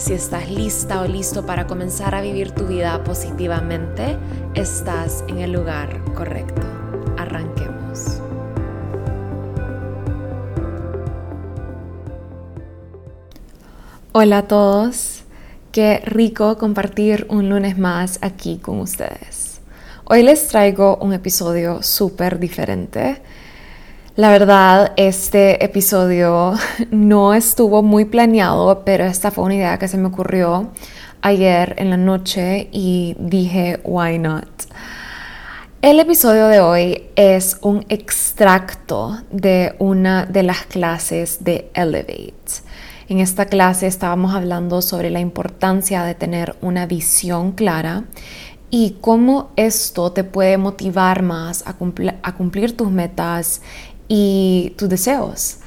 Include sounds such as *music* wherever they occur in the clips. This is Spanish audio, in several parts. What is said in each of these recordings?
Si estás lista o listo para comenzar a vivir tu vida positivamente, estás en el lugar correcto. Arranquemos. Hola a todos, qué rico compartir un lunes más aquí con ustedes. Hoy les traigo un episodio súper diferente la verdad, este episodio *laughs* no estuvo muy planeado, pero esta fue una idea que se me ocurrió ayer en la noche y dije, why not? El episodio de hoy es un extracto de una de las clases de Elevate. En esta clase estábamos hablando sobre la importancia de tener una visión clara y cómo esto te puede motivar más a, cumplir tus metas y tus deseos.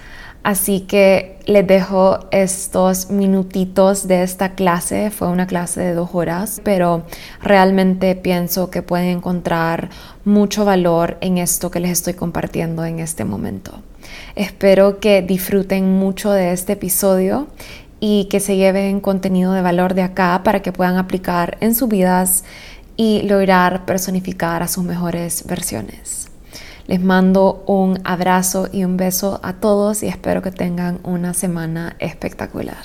Así que les dejo estos minutitos de esta clase. Fue una clase de dos horas, pero realmente pienso que pueden encontrar mucho valor en esto que les estoy compartiendo en este momento. Espero que disfruten mucho de este episodio y que se lleven contenido de valor de acá para que puedan aplicar en sus vidas y lograr personificar a sus mejores versiones. Les mando un abrazo y un beso a todos y espero que tengan una semana espectacular.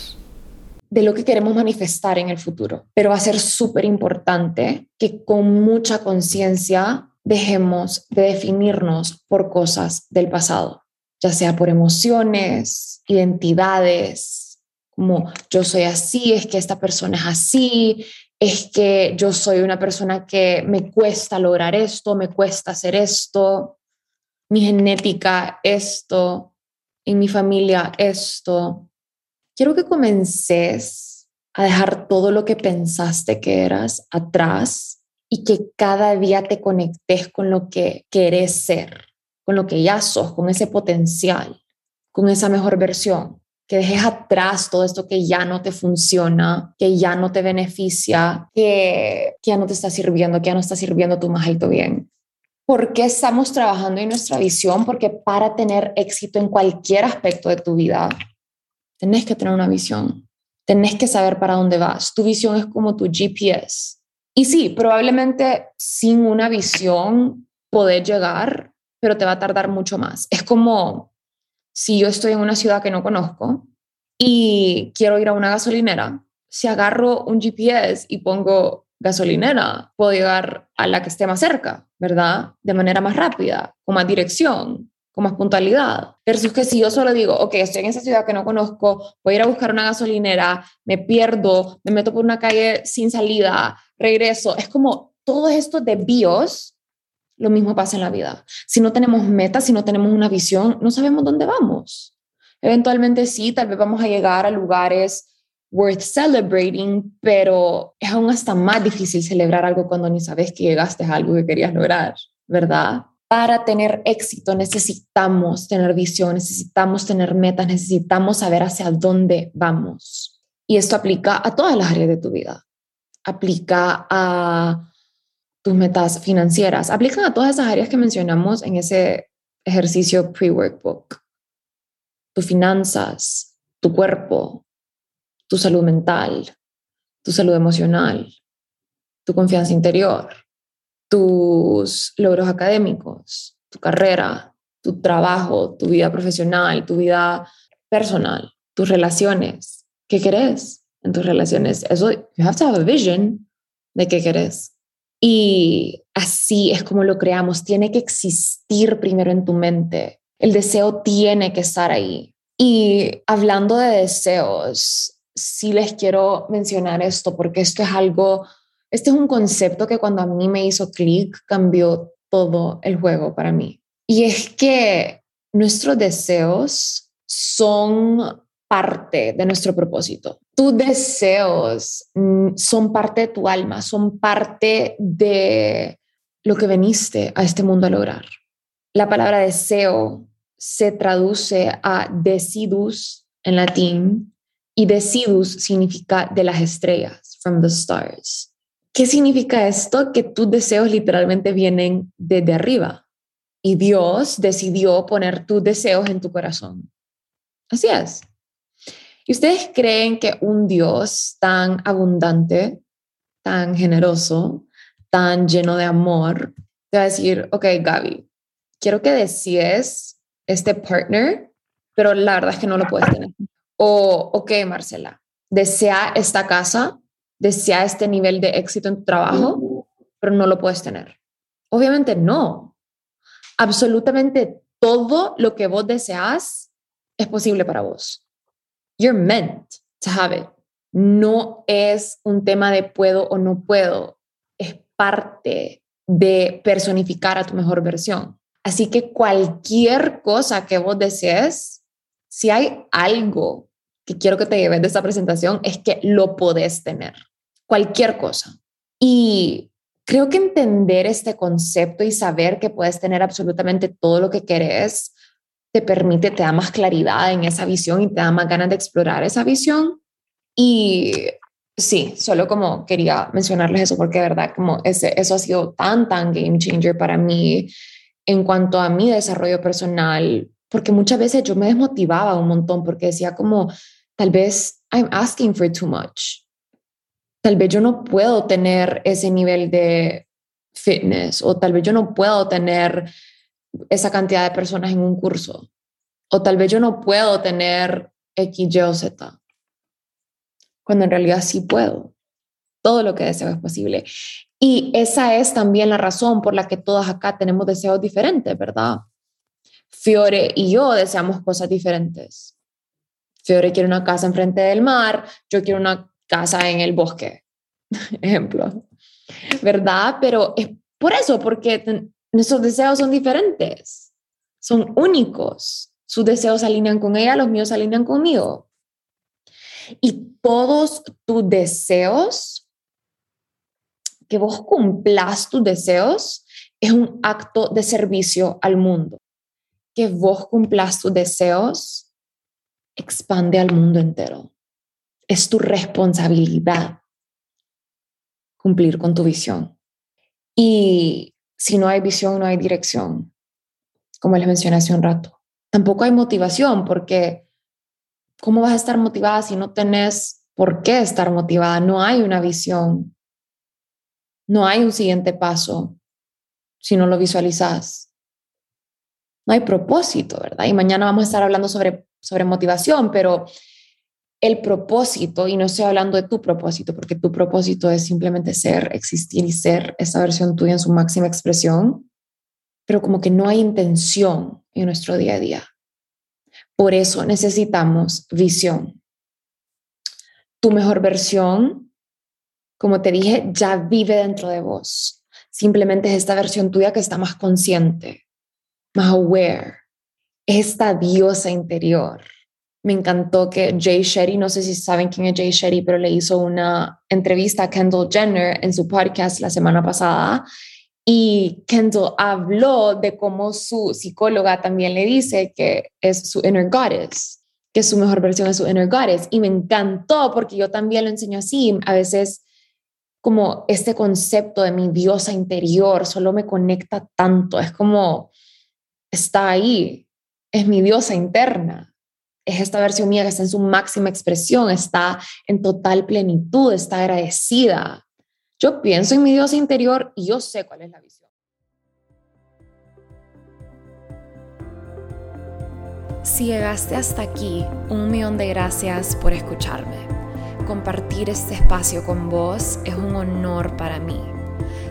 De lo que queremos manifestar en el futuro, pero va a ser súper importante que con mucha conciencia dejemos de definirnos por cosas del pasado, ya sea por emociones, identidades, como yo soy así, es que esta persona es así, es que yo soy una persona que me cuesta lograr esto, me cuesta hacer esto, mi genética esto, en mi familia esto. Quiero que comences a dejar todo lo que pensaste que eras atrás y que cada día te conectes con lo que querés ser, con lo que ya sos, con ese potencial, con esa mejor versión. Que dejes atrás todo esto que ya no te funciona, que ya no te beneficia, que, que ya no te está sirviendo, que ya no está sirviendo tu más alto bien. ¿Por qué estamos trabajando en nuestra visión? Porque para tener éxito en cualquier aspecto de tu vida, tenés que tener una visión. Tenés que saber para dónde vas. Tu visión es como tu GPS. Y sí, probablemente sin una visión poder llegar, pero te va a tardar mucho más. Es como si yo estoy en una ciudad que no conozco y quiero ir a una gasolinera. Si agarro un GPS y pongo gasolinera, puedo llegar a la que esté más cerca, ¿verdad? De manera más rápida, con más dirección, con más puntualidad. Versus que si yo solo digo, ok, estoy en esa ciudad que no conozco, voy a ir a buscar una gasolinera, me pierdo, me meto por una calle sin salida, regreso. Es como todo esto de bios, lo mismo pasa en la vida. Si no tenemos metas, si no tenemos una visión, no sabemos dónde vamos. Eventualmente sí, tal vez vamos a llegar a lugares worth celebrating, pero es aún hasta más difícil celebrar algo cuando ni sabes que llegaste a algo que querías lograr, ¿verdad? Para tener éxito necesitamos tener visión, necesitamos tener metas, necesitamos saber hacia dónde vamos. Y esto aplica a todas las áreas de tu vida. Aplica a tus metas financieras, aplican a todas esas áreas que mencionamos en ese ejercicio pre-workbook. Tus finanzas, tu cuerpo, tu salud mental, tu salud emocional, tu confianza interior, tus logros académicos, tu carrera, tu trabajo, tu vida profesional, tu vida personal, tus relaciones. ¿Qué querés en tus relaciones? Eso, you have to have a vision de qué querés. Y así es como lo creamos. Tiene que existir primero en tu mente. El deseo tiene que estar ahí. Y hablando de deseos, sí les quiero mencionar esto porque esto es algo, este es un concepto que cuando a mí me hizo clic cambió todo el juego para mí. Y es que nuestros deseos son parte de nuestro propósito. Tus deseos mm, son parte de tu alma, son parte de lo que veniste a este mundo a lograr. La palabra deseo se traduce a decidus en latín y decidus significa de las estrellas, from the stars. ¿Qué significa esto? Que tus deseos literalmente vienen desde arriba y Dios decidió poner tus deseos en tu corazón. Así es. ¿Y ustedes creen que un Dios tan abundante, tan generoso, tan lleno de amor, te va a decir, ok, Gaby, quiero que decides este partner, pero la verdad es que no lo puedes tener. O, ok, Marcela, desea esta casa, desea este nivel de éxito en tu trabajo, pero no lo puedes tener. Obviamente no. Absolutamente todo lo que vos deseas es posible para vos. You're meant to have it. No es un tema de puedo o no puedo. Es parte de personificar a tu mejor versión. Así que cualquier cosa que vos desees, si hay algo que quiero que te lleves de esta presentación, es que lo podés tener. Cualquier cosa. Y creo que entender este concepto y saber que puedes tener absolutamente todo lo que querés te permite, te da más claridad en esa visión y te da más ganas de explorar esa visión. Y sí, solo como quería mencionarles eso porque de verdad como ese, eso ha sido tan, tan game changer para mí en cuanto a mi desarrollo personal, porque muchas veces yo me desmotivaba un montón porque decía como, tal vez I'm asking for too much. Tal vez yo no puedo tener ese nivel de fitness o tal vez yo no puedo tener esa cantidad de personas en un curso. O tal vez yo no puedo tener X, Y o Z. Cuando en realidad sí puedo. Todo lo que deseo es posible. Y esa es también la razón por la que todas acá tenemos deseos diferentes, ¿verdad? Fiore y yo deseamos cosas diferentes. Fiore quiere una casa enfrente del mar, yo quiero una casa en el bosque, *laughs* ejemplo. ¿Verdad? Pero es por eso, porque Nuestros deseos son diferentes, son únicos. Sus deseos se alinean con ella, los míos se alinean conmigo. Y todos tus deseos, que vos cumplas tus deseos, es un acto de servicio al mundo. Que vos cumplas tus deseos, expande al mundo entero. Es tu responsabilidad cumplir con tu visión. Y si no hay visión, no hay dirección, como les mencioné hace un rato. Tampoco hay motivación, porque ¿cómo vas a estar motivada si no tenés por qué estar motivada? No hay una visión, no hay un siguiente paso si no lo visualizas. No hay propósito, ¿verdad? Y mañana vamos a estar hablando sobre, sobre motivación, pero el propósito, y no estoy hablando de tu propósito, porque tu propósito es simplemente ser, existir y ser esa versión tuya en su máxima expresión, pero como que no hay intención en nuestro día a día. Por eso necesitamos visión. Tu mejor versión, como te dije, ya vive dentro de vos. Simplemente es esta versión tuya que está más consciente, más aware, esta diosa interior me encantó que Jay Shetty, no sé si saben quién es Jay Shetty, pero le hizo una entrevista a Kendall Jenner en su podcast la semana pasada y Kendall habló de cómo su psicóloga también le dice que es su inner goddess, que su mejor versión de su inner goddess. Y me encantó porque yo también lo enseño así. A veces como este concepto de mi diosa interior solo me conecta tanto. Es como, está ahí, es mi diosa interna es esta versión mía que está en su máxima expresión, está en total plenitud, está agradecida. Yo pienso en mi Dios interior y yo sé cuál es la visión. Si llegaste hasta aquí, un millón de gracias por escucharme. Compartir este espacio con vos es un honor para mí.